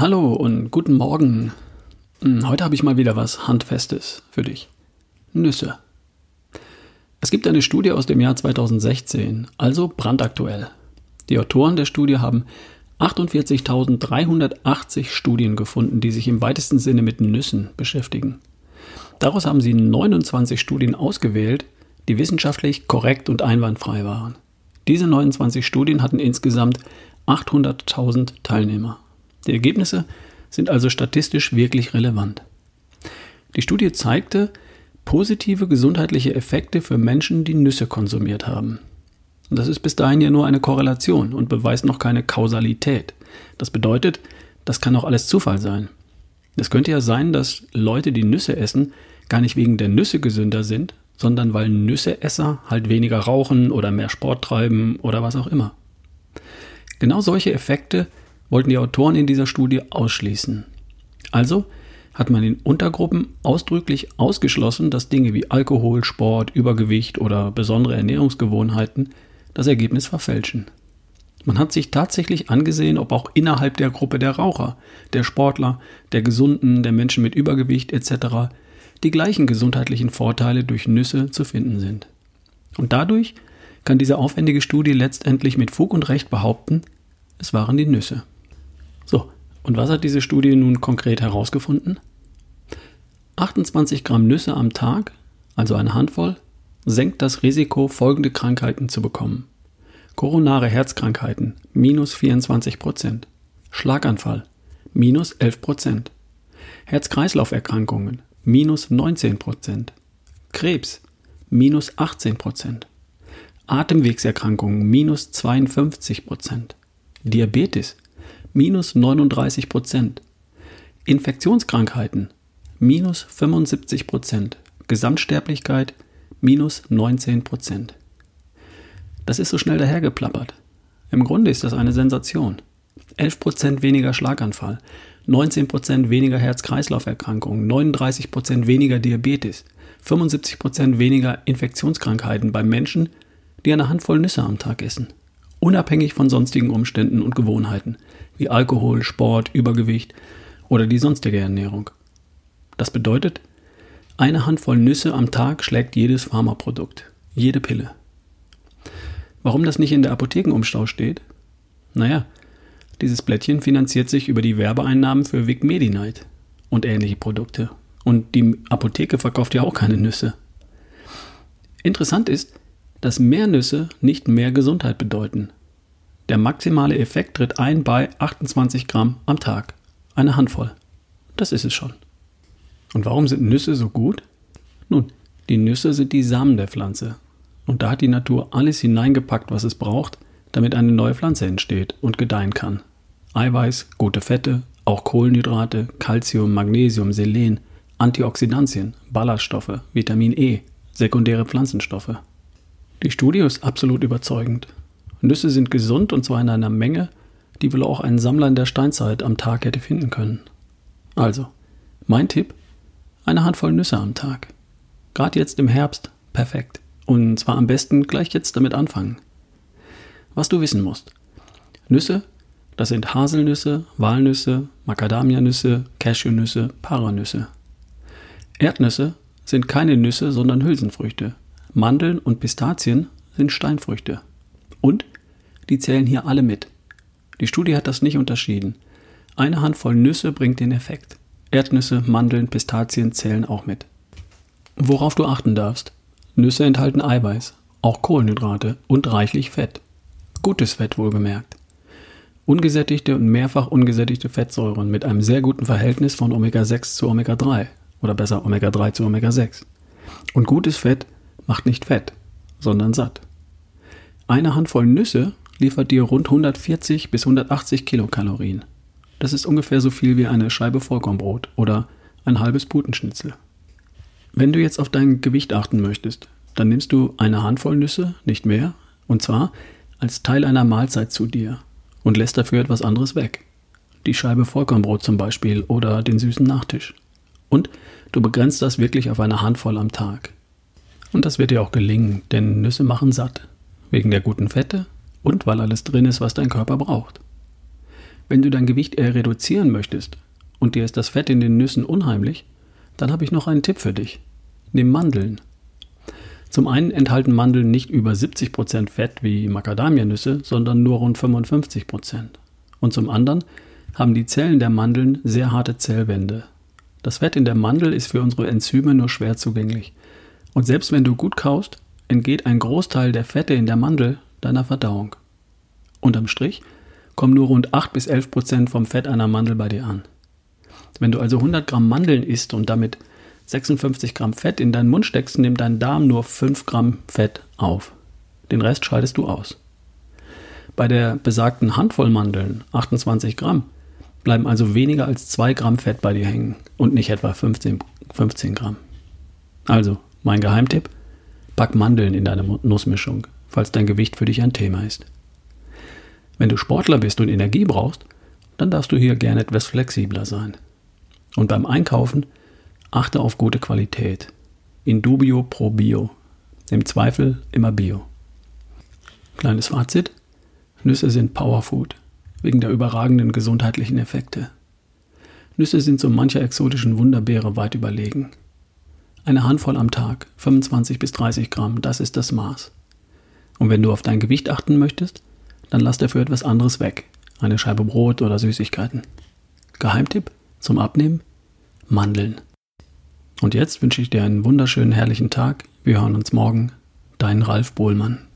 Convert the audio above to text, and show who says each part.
Speaker 1: Hallo und guten Morgen. Hm, heute habe ich mal wieder was Handfestes für dich. Nüsse. Es gibt eine Studie aus dem Jahr 2016, also brandaktuell. Die Autoren der Studie haben 48.380 Studien gefunden, die sich im weitesten Sinne mit Nüssen beschäftigen. Daraus haben sie 29 Studien ausgewählt, die wissenschaftlich korrekt und einwandfrei waren. Diese 29 Studien hatten insgesamt 800.000 Teilnehmer. Die Ergebnisse sind also statistisch wirklich relevant. Die Studie zeigte positive gesundheitliche Effekte für Menschen, die Nüsse konsumiert haben. Und das ist bis dahin ja nur eine Korrelation und beweist noch keine Kausalität. Das bedeutet, das kann auch alles Zufall sein. Es könnte ja sein, dass Leute, die Nüsse essen, gar nicht wegen der Nüsse gesünder sind, sondern weil Nüsseesser halt weniger rauchen oder mehr Sport treiben oder was auch immer. Genau solche Effekte wollten die Autoren in dieser Studie ausschließen. Also hat man in Untergruppen ausdrücklich ausgeschlossen, dass Dinge wie Alkohol, Sport, Übergewicht oder besondere Ernährungsgewohnheiten das Ergebnis verfälschen. Man hat sich tatsächlich angesehen, ob auch innerhalb der Gruppe der Raucher, der Sportler, der Gesunden, der Menschen mit Übergewicht etc. die gleichen gesundheitlichen Vorteile durch Nüsse zu finden sind. Und dadurch kann diese aufwendige Studie letztendlich mit Fug und Recht behaupten, es waren die Nüsse. So, und was hat diese Studie nun konkret herausgefunden? 28 Gramm Nüsse am Tag, also eine Handvoll, senkt das Risiko, folgende Krankheiten zu bekommen. Koronare Herzkrankheiten minus 24 Prozent, Schlaganfall minus 11 Prozent, Herz-Kreislauf-Erkrankungen minus 19 Prozent, Krebs minus 18 Prozent, Atemwegserkrankungen minus 52 Prozent, Diabetes minus 39 Prozent. Infektionskrankheiten minus 75 Prozent. Gesamtsterblichkeit minus 19 Prozent. Das ist so schnell dahergeplappert. Im Grunde ist das eine Sensation. 11 Prozent weniger Schlaganfall, 19 Prozent weniger Herz-Kreislauf-Erkrankungen, 39 Prozent weniger Diabetes, 75 Prozent weniger Infektionskrankheiten bei Menschen, die eine Handvoll Nüsse am Tag essen unabhängig von sonstigen Umständen und Gewohnheiten, wie Alkohol, Sport, Übergewicht oder die sonstige Ernährung. Das bedeutet, eine Handvoll Nüsse am Tag schlägt jedes Pharmaprodukt, jede Pille. Warum das nicht in der Apothekenumstau steht? Naja, dieses Blättchen finanziert sich über die Werbeeinnahmen für Vic Medi-Night und ähnliche Produkte. Und die Apotheke verkauft ja auch keine Nüsse. Interessant ist, dass mehr Nüsse nicht mehr Gesundheit bedeuten. Der maximale Effekt tritt ein bei 28 Gramm am Tag. Eine Handvoll. Das ist es schon. Und warum sind Nüsse so gut? Nun, die Nüsse sind die Samen der Pflanze. Und da hat die Natur alles hineingepackt, was es braucht, damit eine neue Pflanze entsteht und gedeihen kann. Eiweiß, gute Fette, auch Kohlenhydrate, Calcium, Magnesium, Selen, Antioxidantien, Ballaststoffe, Vitamin E, sekundäre Pflanzenstoffe. Die Studie ist absolut überzeugend. Nüsse sind gesund und zwar in einer Menge, die wohl auch ein Sammler in der Steinzeit am Tag hätte finden können. Also, mein Tipp: eine Handvoll Nüsse am Tag. Gerade jetzt im Herbst, perfekt. Und zwar am besten gleich jetzt damit anfangen. Was du wissen musst. Nüsse, das sind Haselnüsse, Walnüsse, Macadamianüsse, Cashewnüsse, Paranüsse. Erdnüsse sind keine Nüsse, sondern Hülsenfrüchte. Mandeln und Pistazien sind Steinfrüchte. Und die zählen hier alle mit. Die Studie hat das nicht unterschieden. Eine Handvoll Nüsse bringt den Effekt. Erdnüsse, Mandeln, Pistazien zählen auch mit. Worauf du achten darfst. Nüsse enthalten Eiweiß, auch Kohlenhydrate und reichlich Fett. Gutes Fett wohlgemerkt. Ungesättigte und mehrfach ungesättigte Fettsäuren mit einem sehr guten Verhältnis von Omega-6 zu Omega-3 oder besser Omega-3 zu Omega-6. Und gutes Fett macht nicht fett, sondern satt. Eine Handvoll Nüsse liefert dir rund 140 bis 180 Kilokalorien. Das ist ungefähr so viel wie eine Scheibe Vollkornbrot oder ein halbes Putenschnitzel. Wenn du jetzt auf dein Gewicht achten möchtest, dann nimmst du eine Handvoll Nüsse, nicht mehr, und zwar als Teil einer Mahlzeit zu dir und lässt dafür etwas anderes weg. Die Scheibe Vollkornbrot zum Beispiel oder den süßen Nachtisch. Und du begrenzt das wirklich auf eine Handvoll am Tag. Und das wird dir auch gelingen, denn Nüsse machen satt. Wegen der guten Fette und weil alles drin ist, was dein Körper braucht. Wenn du dein Gewicht eher reduzieren möchtest und dir ist das Fett in den Nüssen unheimlich, dann habe ich noch einen Tipp für dich. Nimm Mandeln. Zum einen enthalten Mandeln nicht über 70% Fett wie Macadamianüsse, sondern nur rund 55%. Und zum anderen haben die Zellen der Mandeln sehr harte Zellwände. Das Fett in der Mandel ist für unsere Enzyme nur schwer zugänglich. Und selbst wenn du gut kaust, entgeht ein Großteil der Fette in der Mandel deiner Verdauung. Unterm Strich kommen nur rund 8 bis 11 Prozent vom Fett einer Mandel bei dir an. Wenn du also 100 Gramm Mandeln isst und damit 56 Gramm Fett in deinen Mund steckst, nimmt dein Darm nur 5 Gramm Fett auf. Den Rest scheidest du aus. Bei der besagten Handvoll Mandeln, 28 Gramm, bleiben also weniger als 2 Gramm Fett bei dir hängen und nicht etwa 15, 15 Gramm. Also, mein Geheimtipp, pack Mandeln in deine Nussmischung, falls dein Gewicht für dich ein Thema ist. Wenn du Sportler bist und Energie brauchst, dann darfst du hier gerne etwas flexibler sein. Und beim Einkaufen Achte auf gute Qualität. In dubio pro bio. Im Zweifel immer bio. Kleines Fazit. Nüsse sind Powerfood, wegen der überragenden gesundheitlichen Effekte. Nüsse sind so mancher exotischen Wunderbeere weit überlegen. Eine Handvoll am Tag, 25 bis 30 Gramm, das ist das Maß. Und wenn du auf dein Gewicht achten möchtest, dann lass dafür etwas anderes weg. Eine Scheibe Brot oder Süßigkeiten. Geheimtipp zum Abnehmen? Mandeln. Und jetzt wünsche ich dir einen wunderschönen, herrlichen Tag. Wir hören uns morgen. Dein Ralf Bohlmann.